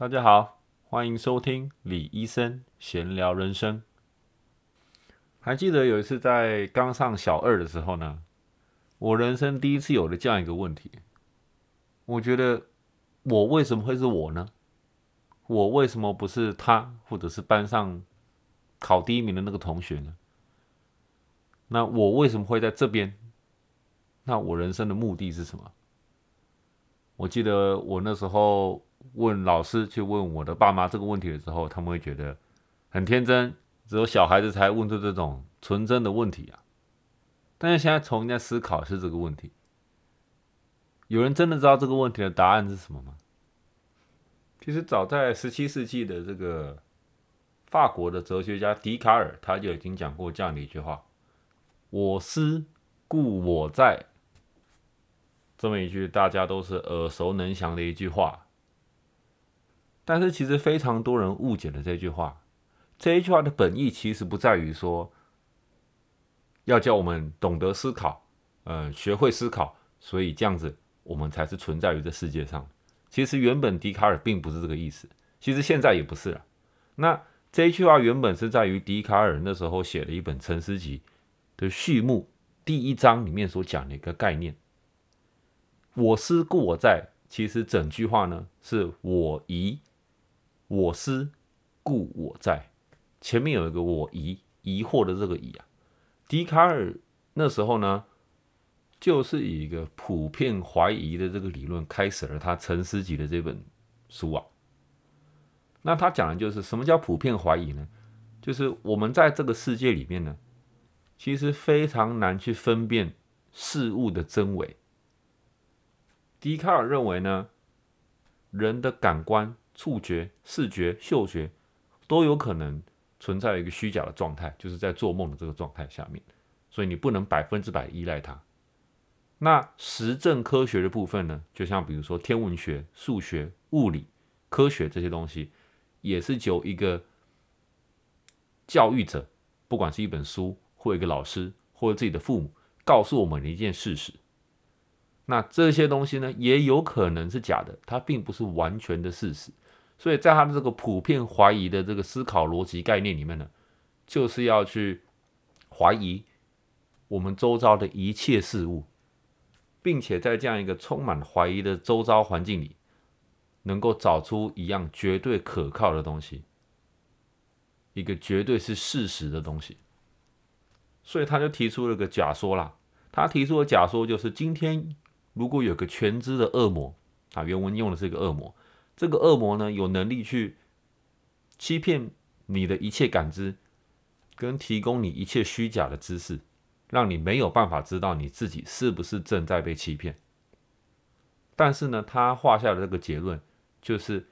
大家好，欢迎收听李医生闲聊人生。还记得有一次在刚上小二的时候呢，我人生第一次有了这样一个问题。我觉得我为什么会是我呢？我为什么不是他，或者是班上考第一名的那个同学呢？那我为什么会在这边？那我人生的目的是什么？我记得我那时候问老师，去问我的爸妈这个问题的时候，他们会觉得很天真，只有小孩子才问出这种纯真的问题啊。但是现在重新在思考是这个问题，有人真的知道这个问题的答案是什么吗？其实早在十七世纪的这个法国的哲学家笛卡尔，他就已经讲过这样的一句话：“我思故我在。”这么一句大家都是耳熟能详的一句话，但是其实非常多人误解了这句话。这一句话的本意其实不在于说要叫我们懂得思考，呃，学会思考，所以这样子我们才是存在于这世界上。其实原本笛卡尔并不是这个意思，其实现在也不是了。那这一句话原本是在于笛卡尔那时候写了一本《沉思集》的序幕第一章里面所讲的一个概念。我思故我在，其实整句话呢是我疑，我思故我在，前面有一个我疑，疑惑的这个疑啊。笛卡尔那时候呢，就是以一个普遍怀疑的这个理论开始了他《沉思集》的这本书啊。那他讲的就是什么叫普遍怀疑呢？就是我们在这个世界里面呢，其实非常难去分辨事物的真伪。笛卡尔认为呢，人的感官、触觉、视觉、嗅觉都有可能存在一个虚假的状态，就是在做梦的这个状态下面，所以你不能百分之百依赖它。那实证科学的部分呢，就像比如说天文学、数学、物理、科学这些东西，也是由一个教育者，不管是一本书，或一个老师，或者自己的父母，告诉我们的一件事实。那这些东西呢，也有可能是假的，它并不是完全的事实。所以在他的这个普遍怀疑的这个思考逻辑概念里面呢，就是要去怀疑我们周遭的一切事物，并且在这样一个充满怀疑的周遭环境里，能够找出一样绝对可靠的东西，一个绝对是事实的东西。所以他就提出了个假说啦。他提出的假说就是今天。如果有个全知的恶魔啊，原文用的是一个恶魔，这个恶魔呢有能力去欺骗你的一切感知，跟提供你一切虚假的知识，让你没有办法知道你自己是不是正在被欺骗。但是呢，他画下的这个结论，就是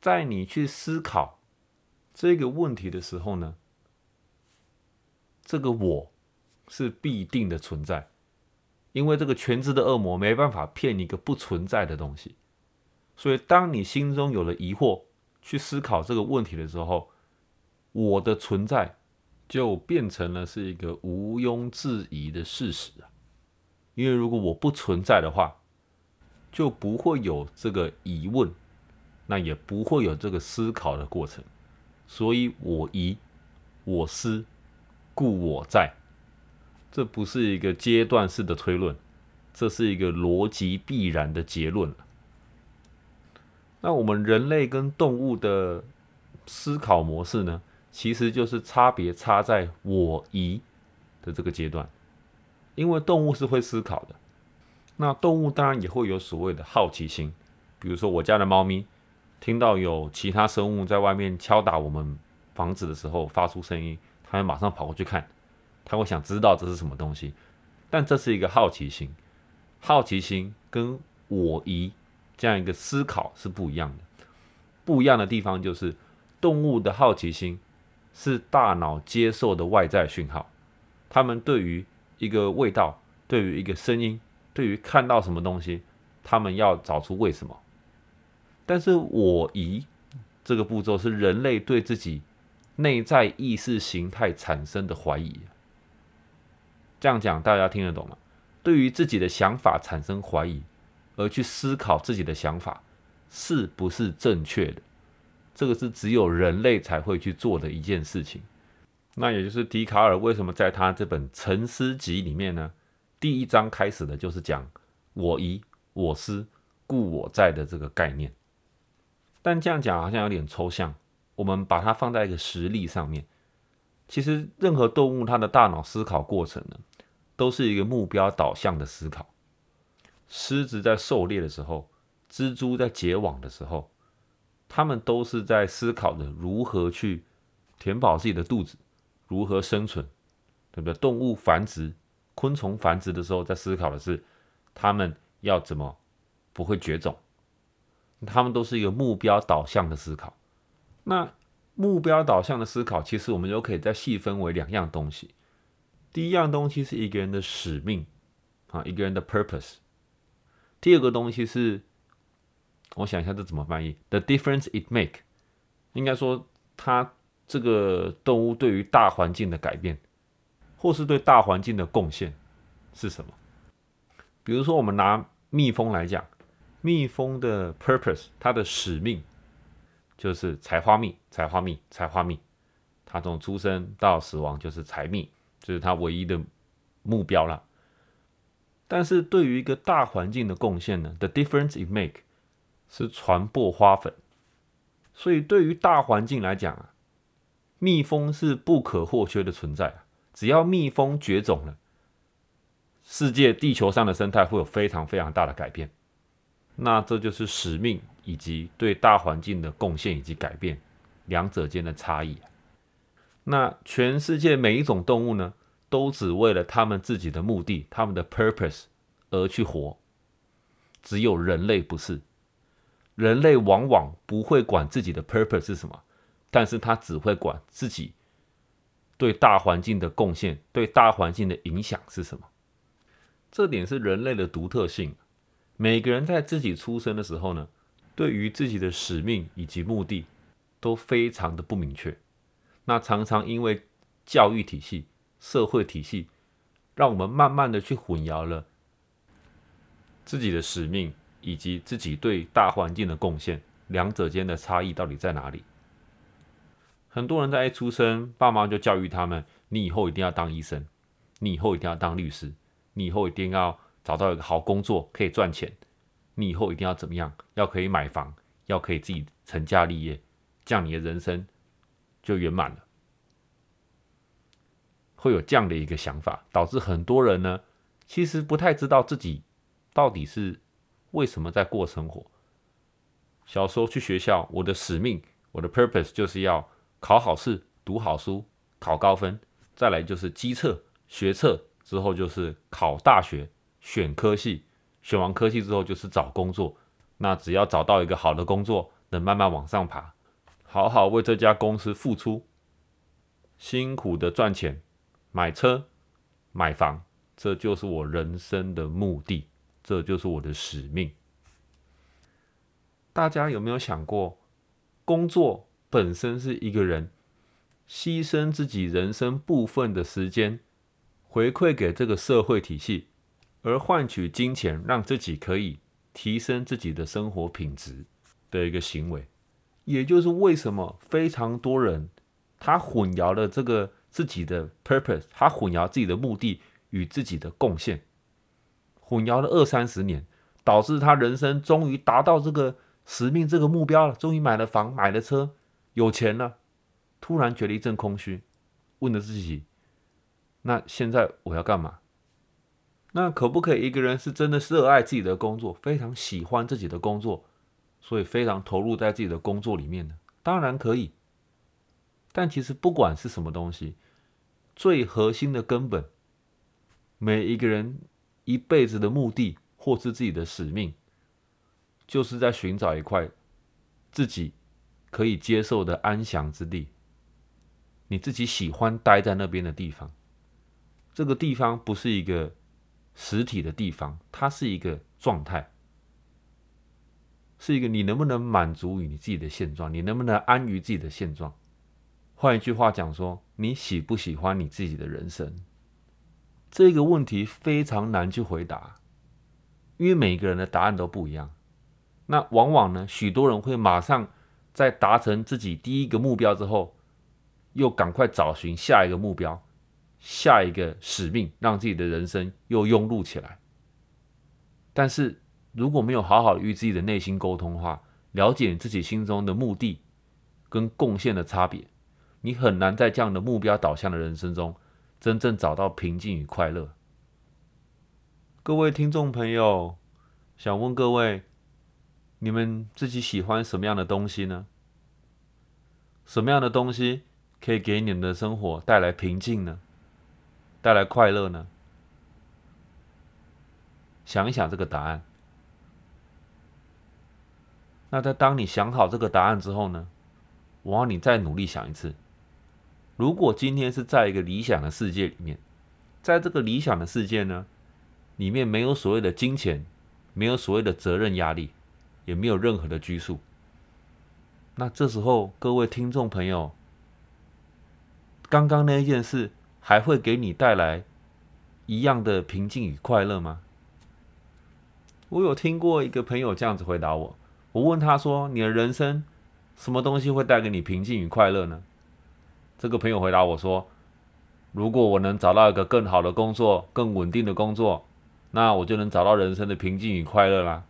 在你去思考这个问题的时候呢，这个我是必定的存在。因为这个全知的恶魔没办法骗一个不存在的东西，所以当你心中有了疑惑，去思考这个问题的时候，我的存在就变成了是一个毋庸置疑的事实啊！因为如果我不存在的话，就不会有这个疑问，那也不会有这个思考的过程。所以我疑，我思，故我在。这不是一个阶段式的推论，这是一个逻辑必然的结论那我们人类跟动物的思考模式呢，其实就是差别差在我疑的这个阶段。因为动物是会思考的，那动物当然也会有所谓的好奇心。比如说我家的猫咪，听到有其他生物在外面敲打我们房子的时候发出声音，它会马上跑过去看。它会想知道这是什么东西，但这是一个好奇心，好奇心跟我疑这样一个思考是不一样的。不一样的地方就是，动物的好奇心是大脑接受的外在讯号，他们对于一个味道、对于一个声音、对于看到什么东西，他们要找出为什么。但是我疑这个步骤是人类对自己内在意识形态产生的怀疑。这样讲大家听得懂吗？对于自己的想法产生怀疑，而去思考自己的想法是不是正确的，这个是只有人类才会去做的一件事情。那也就是笛卡尔为什么在他这本《沉思集》里面呢？第一章开始的就是讲“我疑我思故我在”的这个概念。但这样讲好像有点抽象。我们把它放在一个实例上面，其实任何动物它的大脑思考过程呢，都是一个目标导向的思考。狮子在狩猎的时候，蜘蛛在结网的时候，它们都是在思考着如何去填饱自己的肚子。如何生存，对不对？动物繁殖、昆虫繁殖的时候，在思考的是他们要怎么不会绝种。他们都是一个目标导向的思考。那目标导向的思考，其实我们就可以再细分为两样东西。第一样东西是一个人的使命啊，一个人的 purpose。第二个东西是，我想一下这怎么翻译？The difference it make，应该说它。这个动物对于大环境的改变，或是对大环境的贡献是什么？比如说，我们拿蜜蜂来讲，蜜蜂的 purpose，它的使命就是采花蜜，采花蜜，采花蜜。它从出生到死亡就是采蜜，这是它唯一的目标了。但是对于一个大环境的贡献呢？The difference it make 是传播花粉。所以对于大环境来讲啊。蜜蜂是不可或缺的存在只要蜜蜂绝种了，世界地球上的生态会有非常非常大的改变。那这就是使命以及对大环境的贡献以及改变两者间的差异。那全世界每一种动物呢，都只为了他们自己的目的、他们的 purpose 而去活，只有人类不是。人类往往不会管自己的 purpose 是什么。但是他只会管自己对大环境的贡献，对大环境的影响是什么？这点是人类的独特性。每个人在自己出生的时候呢，对于自己的使命以及目的都非常的不明确。那常常因为教育体系、社会体系，让我们慢慢的去混淆了自己的使命以及自己对大环境的贡献，两者间的差异到底在哪里？很多人在一出生，爸妈就教育他们：你以后一定要当医生，你以后一定要当律师，你以后一定要找到一个好工作可以赚钱，你以后一定要怎么样？要可以买房，要可以自己成家立业，这样你的人生就圆满了。会有这样的一个想法，导致很多人呢，其实不太知道自己到底是为什么在过生活。小时候去学校，我的使命，我的 purpose 就是要。考好试，读好书，考高分，再来就是机测、学测，之后就是考大学，选科系，选完科系之后就是找工作。那只要找到一个好的工作，能慢慢往上爬，好好为这家公司付出，辛苦的赚钱，买车、买房，这就是我人生的目的，这就是我的使命。大家有没有想过，工作？本身是一个人牺牲自己人生部分的时间，回馈给这个社会体系，而换取金钱，让自己可以提升自己的生活品质的一个行为。也就是为什么非常多人他混淆了这个自己的 purpose，他混淆自己的目的与自己的贡献，混淆了二三十年，导致他人生终于达到这个使命、这个目标了，终于买了房、买了车。有钱了，突然觉得一阵空虚，问了自己：那现在我要干嘛？那可不可以一个人是真的热爱自己的工作，非常喜欢自己的工作，所以非常投入在自己的工作里面呢？当然可以。但其实不管是什么东西，最核心的根本，每一个人一辈子的目的或是自己的使命，就是在寻找一块自己。可以接受的安详之地，你自己喜欢待在那边的地方。这个地方不是一个实体的地方，它是一个状态，是一个你能不能满足于你自己的现状，你能不能安于自己的现状。换一句话讲说，你喜不喜欢你自己的人生？这个问题非常难去回答，因为每个人的答案都不一样。那往往呢，许多人会马上。在达成自己第一个目标之后，又赶快找寻下一个目标、下一个使命，让自己的人生又庸碌起来。但是如果没有好好与自己的内心沟通的话，了解你自己心中的目的跟贡献的差别，你很难在这样的目标导向的人生中，真正找到平静与快乐。各位听众朋友，想问各位。你们自己喜欢什么样的东西呢？什么样的东西可以给你们的生活带来平静呢？带来快乐呢？想一想这个答案。那在当你想好这个答案之后呢，我要你再努力想一次。如果今天是在一个理想的世界里面，在这个理想的世界呢，里面没有所谓的金钱，没有所谓的责任压力。也没有任何的拘束。那这时候，各位听众朋友，刚刚那一件事还会给你带来一样的平静与快乐吗？我有听过一个朋友这样子回答我。我问他说：“你的人生什么东西会带给你平静与快乐呢？”这个朋友回答我说：“如果我能找到一个更好的工作、更稳定的工作，那我就能找到人生的平静与快乐啦。”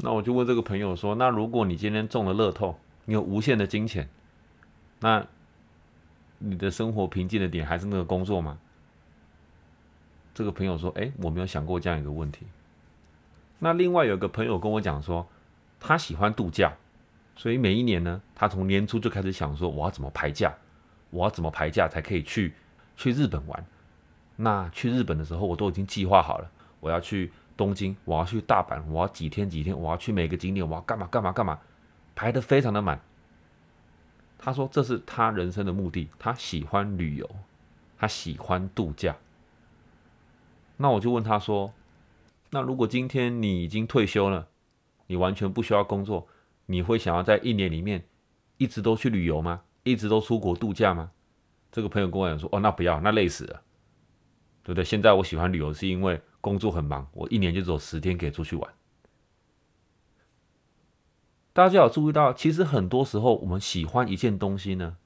那我就问这个朋友说：“那如果你今天中了乐透，你有无限的金钱，那你的生活平静的点还是那个工作吗？”这个朋友说：“哎，我没有想过这样一个问题。”那另外有个朋友跟我讲说，他喜欢度假，所以每一年呢，他从年初就开始想说：“我要怎么排假？我要怎么排假才可以去去日本玩？”那去日本的时候，我都已经计划好了，我要去。东京，我要去大阪，我要几天几天，我要去每个景点，我要干嘛干嘛干嘛，排的非常的满。他说这是他人生的目的，他喜欢旅游，他喜欢度假。那我就问他说，那如果今天你已经退休了，你完全不需要工作，你会想要在一年里面一直都去旅游吗？一直都出国度假吗？这个朋友跟我讲说，哦，那不要，那累死了，对不对？现在我喜欢旅游是因为。工作很忙，我一年就只有十天可以出去玩。大家有注意到，其实很多时候我们喜欢一件东西呢，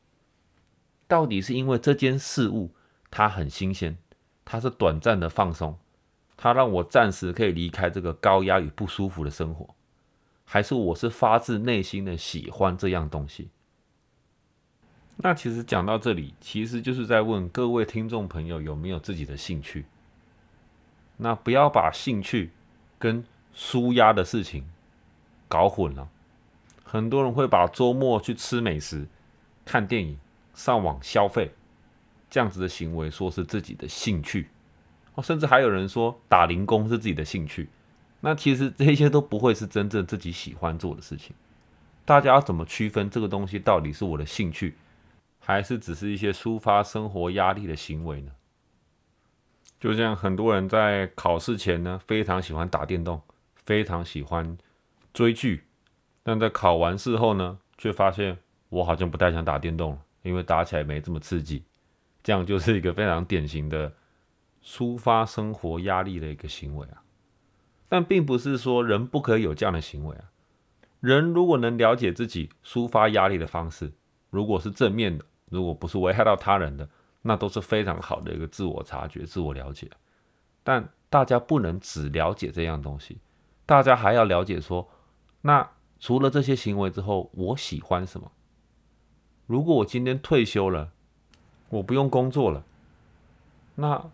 到底是因为这件事物它很新鲜，它是短暂的放松，它让我暂时可以离开这个高压与不舒服的生活，还是我是发自内心的喜欢这样东西？那其实讲到这里，其实就是在问各位听众朋友有没有自己的兴趣。那不要把兴趣跟舒压的事情搞混了。很多人会把周末去吃美食、看电影、上网消费这样子的行为说是自己的兴趣哦，甚至还有人说打零工是自己的兴趣。那其实这些都不会是真正自己喜欢做的事情。大家要怎么区分这个东西到底是我的兴趣，还是只是一些抒发生活压力的行为呢？就像很多人在考试前呢，非常喜欢打电动，非常喜欢追剧，但在考完试后呢，却发现我好像不太想打电动了，因为打起来没这么刺激。这样就是一个非常典型的抒发生活压力的一个行为啊。但并不是说人不可以有这样的行为啊。人如果能了解自己抒发压力的方式，如果是正面的，如果不是危害到他人的。那都是非常好的一个自我察觉、自我了解，但大家不能只了解这样东西，大家还要了解说，那除了这些行为之后，我喜欢什么？如果我今天退休了，我不用工作了，那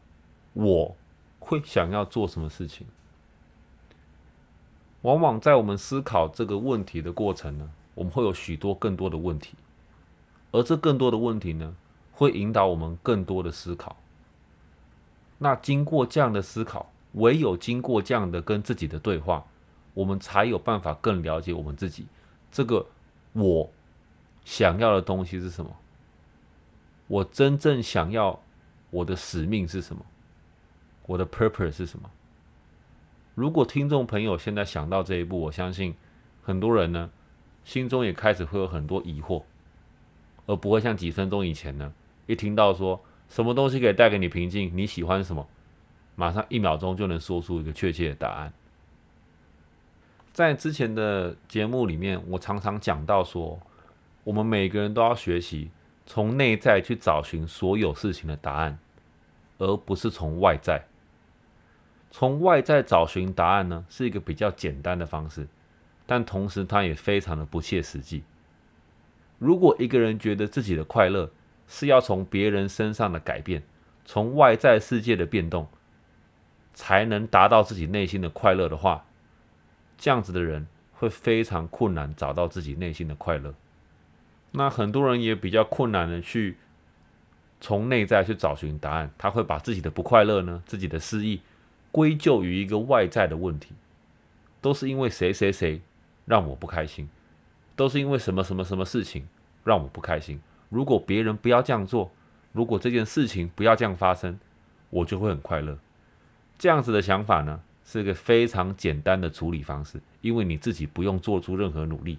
我会想要做什么事情？往往在我们思考这个问题的过程呢，我们会有许多更多的问题，而这更多的问题呢？会引导我们更多的思考。那经过这样的思考，唯有经过这样的跟自己的对话，我们才有办法更了解我们自己。这个我想要的东西是什么？我真正想要我的使命是什么？我的 purpose 是什么？如果听众朋友现在想到这一步，我相信很多人呢心中也开始会有很多疑惑，而不会像几分钟以前呢。一听到说什么东西可以带给你平静，你喜欢什么，马上一秒钟就能说出一个确切的答案。在之前的节目里面，我常常讲到说，我们每个人都要学习从内在去找寻所有事情的答案，而不是从外在。从外在找寻答案呢，是一个比较简单的方式，但同时它也非常的不切实际。如果一个人觉得自己的快乐是要从别人身上的改变，从外在世界的变动，才能达到自己内心的快乐的话，这样子的人会非常困难找到自己内心的快乐。那很多人也比较困难的去从内在去找寻答案，他会把自己的不快乐呢、自己的失意归咎于一个外在的问题，都是因为谁谁谁让我不开心，都是因为什么什么什么事情让我不开心。如果别人不要这样做，如果这件事情不要这样发生，我就会很快乐。这样子的想法呢，是一个非常简单的处理方式，因为你自己不用做出任何努力，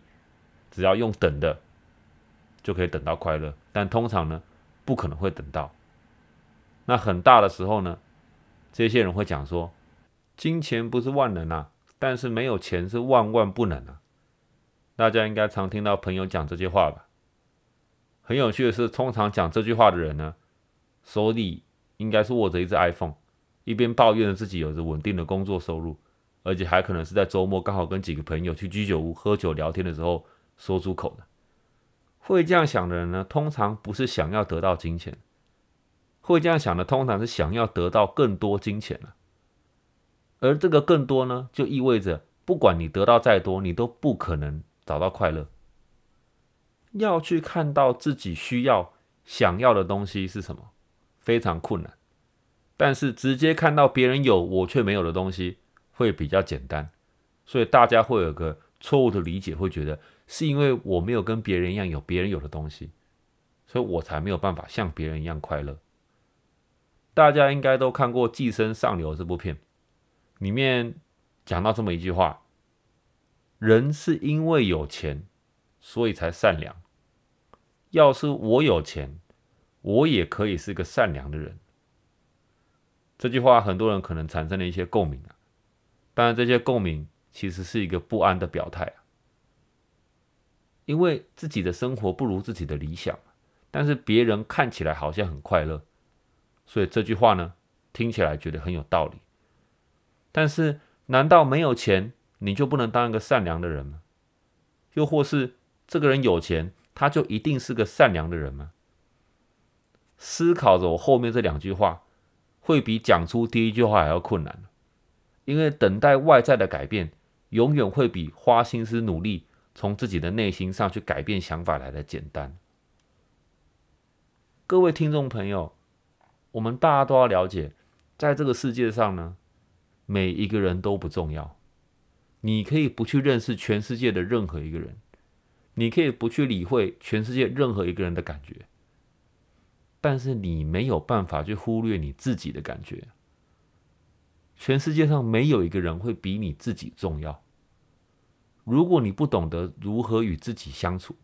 只要用等的就可以等到快乐。但通常呢，不可能会等到。那很大的时候呢，这些人会讲说，金钱不是万能啊，但是没有钱是万万不能啊。大家应该常听到朋友讲这句话吧？很有趣的是，通常讲这句话的人呢，手里应该是握着一只 iPhone。一边抱怨着自己有着稳定的工作收入，而且还可能是在周末刚好跟几个朋友去居酒屋喝酒聊天的时候说出口的。会这样想的人呢，通常不是想要得到金钱，会这样想的通常是想要得到更多金钱了。而这个更多呢，就意味着不管你得到再多，你都不可能找到快乐。要去看到自己需要、想要的东西是什么，非常困难。但是直接看到别人有我却没有的东西，会比较简单，所以大家会有个错误的理解，会觉得是因为我没有跟别人一样有别人有的东西，所以我才没有办法像别人一样快乐。大家应该都看过《寄生上流》这部片，里面讲到这么一句话：人是因为有钱，所以才善良。要是我有钱，我也可以是个善良的人。这句话很多人可能产生了一些共鸣啊，当然这些共鸣其实是一个不安的表态啊，因为自己的生活不如自己的理想，但是别人看起来好像很快乐，所以这句话呢听起来觉得很有道理。但是难道没有钱你就不能当一个善良的人吗？又或是这个人有钱他就一定是个善良的人吗？思考着我后面这两句话。会比讲出第一句话还要困难，因为等待外在的改变，永远会比花心思努力从自己的内心上去改变想法来的简单。各位听众朋友，我们大家都要了解，在这个世界上呢，每一个人都不重要。你可以不去认识全世界的任何一个人，你可以不去理会全世界任何一个人的感觉。但是你没有办法去忽略你自己的感觉。全世界上没有一个人会比你自己重要。如果你不懂得如何与自己相处，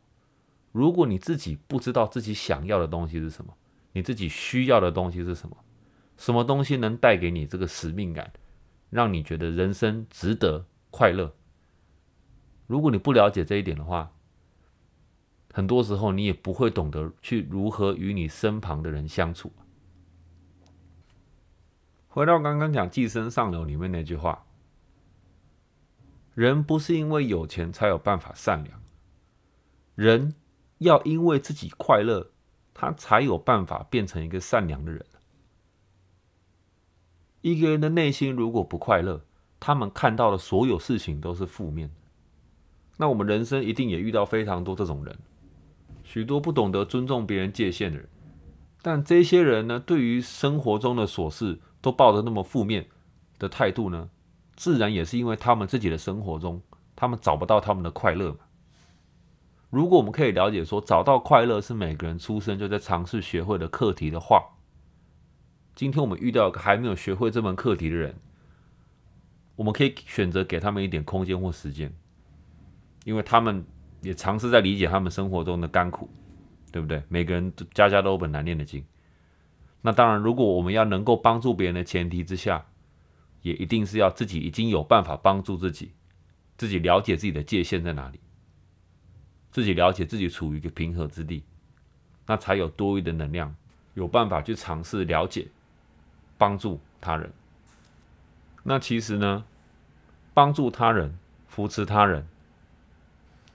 如果你自己不知道自己想要的东西是什么，你自己需要的东西是什么，什么东西能带给你这个使命感，让你觉得人生值得快乐？如果你不了解这一点的话，很多时候，你也不会懂得去如何与你身旁的人相处。回到刚刚讲《寄生上流》里面那句话：“人不是因为有钱才有办法善良，人要因为自己快乐，他才有办法变成一个善良的人。”一个人的内心如果不快乐，他们看到的所有事情都是负面的。那我们人生一定也遇到非常多这种人。许多不懂得尊重别人界限的人，但这些人呢，对于生活中的琐事都抱着那么负面的态度呢，自然也是因为他们自己的生活中，他们找不到他们的快乐。如果我们可以了解说，找到快乐是每个人出生就在尝试学会的课题的话，今天我们遇到一个还没有学会这门课题的人，我们可以选择给他们一点空间或时间，因为他们。也尝试在理解他们生活中的甘苦，对不对？每个人家家都有本难念的经。那当然，如果我们要能够帮助别人的前提之下，也一定是要自己已经有办法帮助自己，自己了解自己的界限在哪里，自己了解自己处于一个平和之地，那才有多余的能量，有办法去尝试了解、帮助他人。那其实呢，帮助他人、扶持他人，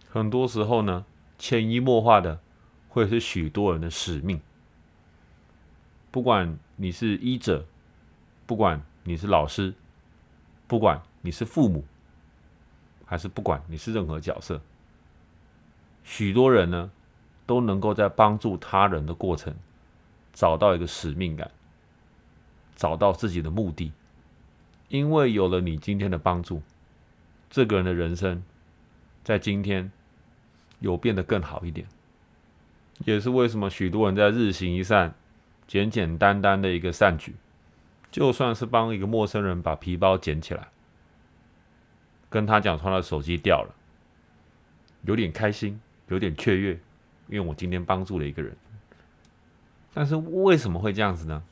很多时候呢，潜移默化的会是许多人的使命。不管你是医者，不管你是老师，不管你是父母。还是不管你是任何角色，许多人呢都能够在帮助他人的过程找到一个使命感，找到自己的目的。因为有了你今天的帮助，这个人的人生在今天有变得更好一点。也是为什么许多人在日行一善、简简单单的一个善举，就算是帮一个陌生人把皮包捡起来。跟他讲，他的手机掉了，有点开心，有点雀跃，因为我今天帮助了一个人。但是为什么会这样子呢？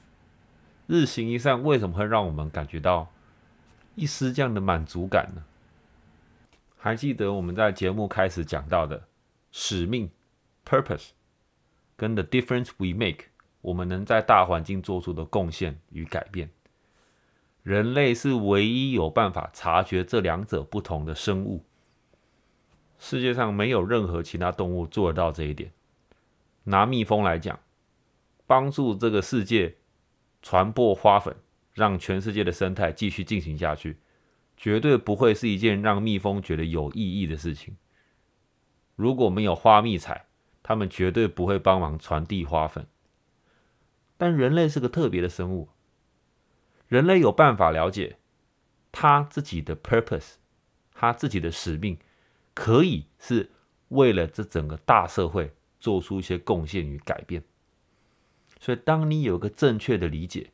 日行一善为什么会让我们感觉到一丝这样的满足感呢？还记得我们在节目开始讲到的使命 （purpose） 跟 the difference we make，我们能在大环境做出的贡献与改变。人类是唯一有办法察觉这两者不同的生物。世界上没有任何其他动物做得到这一点。拿蜜蜂来讲，帮助这个世界传播花粉，让全世界的生态继续进行下去，绝对不会是一件让蜜蜂觉得有意义的事情。如果没有花蜜采，它们绝对不会帮忙传递花粉。但人类是个特别的生物。人类有办法了解他自己的 purpose，他自己的使命，可以是为了这整个大社会做出一些贡献与改变。所以，当你有一个正确的理解，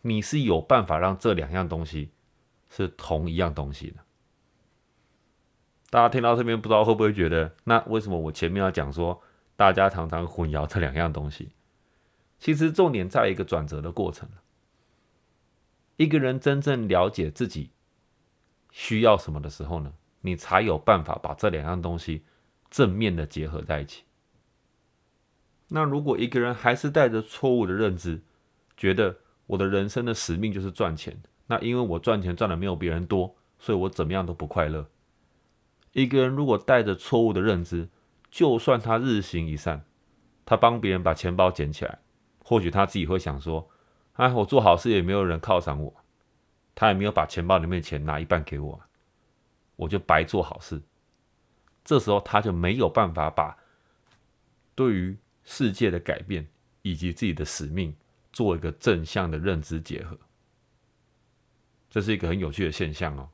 你是有办法让这两样东西是同一样东西的。大家听到这边，不知道会不会觉得，那为什么我前面要讲说，大家常常混淆这两样东西？其实重点在一个转折的过程。一个人真正了解自己需要什么的时候呢，你才有办法把这两样东西正面的结合在一起。那如果一个人还是带着错误的认知，觉得我的人生的使命就是赚钱，那因为我赚钱赚的没有别人多，所以我怎么样都不快乐。一个人如果带着错误的认知，就算他日行一善，他帮别人把钱包捡起来，或许他自己会想说。哎，我做好事也没有人犒赏我，他也没有把钱包里面的钱拿一半给我，我就白做好事。这时候他就没有办法把对于世界的改变以及自己的使命做一个正向的认知结合，这是一个很有趣的现象哦。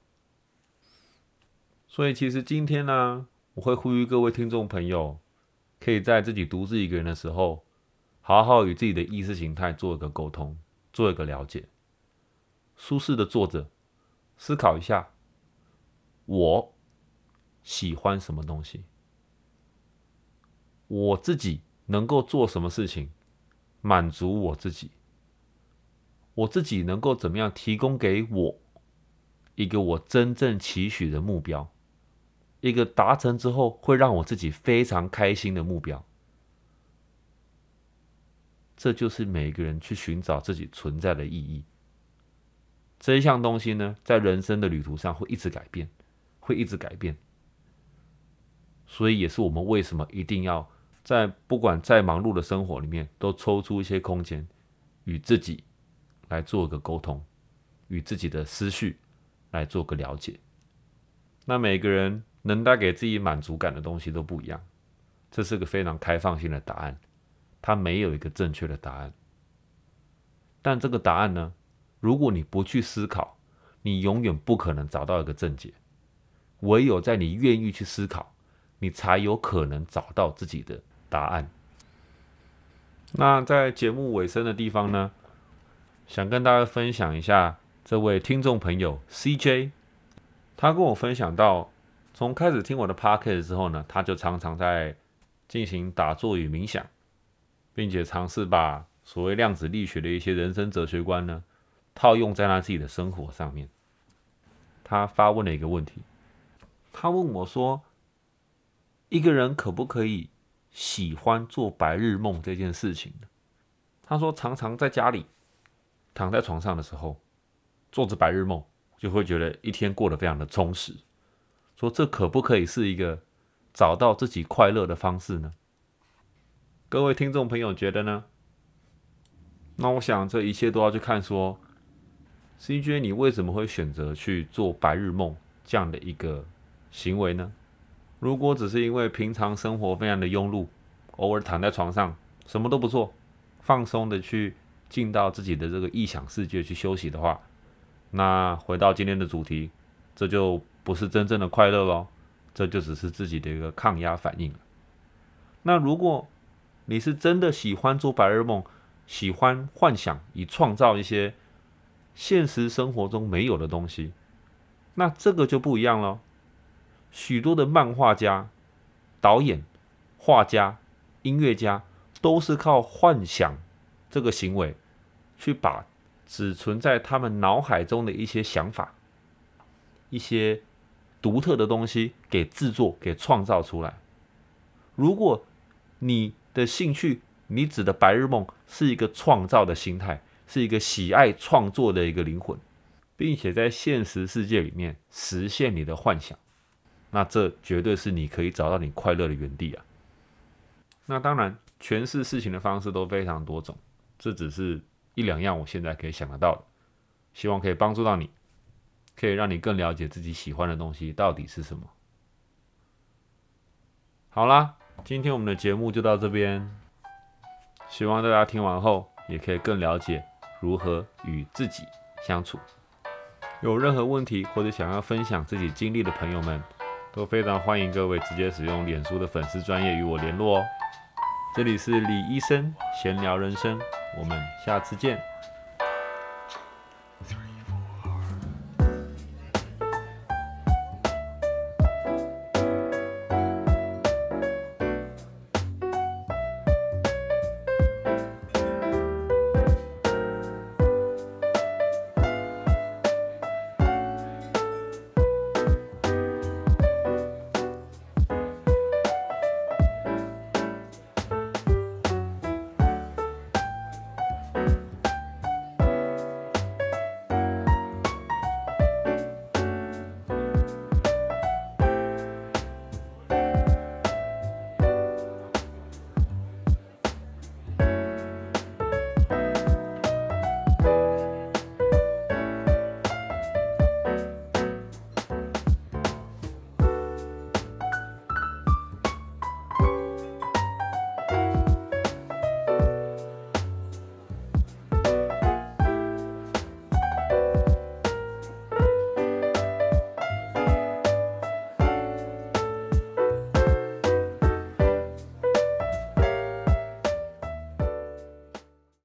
所以其实今天呢，我会呼吁各位听众朋友，可以在自己独自一个人的时候，好好与自己的意识形态做一个沟通。做一个了解，舒适的坐着，思考一下，我喜欢什么东西，我自己能够做什么事情满足我自己，我自己能够怎么样提供给我一个我真正期许的目标，一个达成之后会让我自己非常开心的目标。这就是每一个人去寻找自己存在的意义。这一项东西呢，在人生的旅途上会一直改变，会一直改变。所以也是我们为什么一定要在不管再忙碌的生活里面，都抽出一些空间，与自己来做个沟通，与自己的思绪来做个了解。那每个人能带给自己满足感的东西都不一样，这是个非常开放性的答案。它没有一个正确的答案，但这个答案呢？如果你不去思考，你永远不可能找到一个正解。唯有在你愿意去思考，你才有可能找到自己的答案。那在节目尾声的地方呢，想跟大家分享一下这位听众朋友 CJ，他跟我分享到，从开始听我的 podcast 之后呢，他就常常在进行打坐与冥想。并且尝试把所谓量子力学的一些人生哲学观呢，套用在他自己的生活上面。他发问了一个问题，他问我说：“一个人可不可以喜欢做白日梦这件事情呢？”他说：“常常在家里躺在床上的时候，做着白日梦，就会觉得一天过得非常的充实。说这可不可以是一个找到自己快乐的方式呢？”各位听众朋友觉得呢？那我想这一切都要去看说，CJ 你为什么会选择去做白日梦这样的一个行为呢？如果只是因为平常生活非常的庸碌，偶尔躺在床上什么都不做，放松的去进到自己的这个异想世界去休息的话，那回到今天的主题，这就不是真正的快乐喽，这就只是自己的一个抗压反应那如果你是真的喜欢做白日梦，喜欢幻想，以创造一些现实生活中没有的东西，那这个就不一样了。许多的漫画家、导演、画家、音乐家都是靠幻想这个行为，去把只存在他们脑海中的一些想法、一些独特的东西给制作、给创造出来。如果你的兴趣，你指的白日梦是一个创造的心态，是一个喜爱创作的一个灵魂，并且在现实世界里面实现你的幻想，那这绝对是你可以找到你快乐的原地啊！那当然，诠释事情的方式都非常多种，这只是一两样我现在可以想得到的，希望可以帮助到你，可以让你更了解自己喜欢的东西到底是什么。好啦。今天我们的节目就到这边，希望大家听完后也可以更了解如何与自己相处。有任何问题或者想要分享自己经历的朋友们，都非常欢迎各位直接使用脸书的粉丝专业与我联络哦。这里是李医生闲聊人生，我们下次见。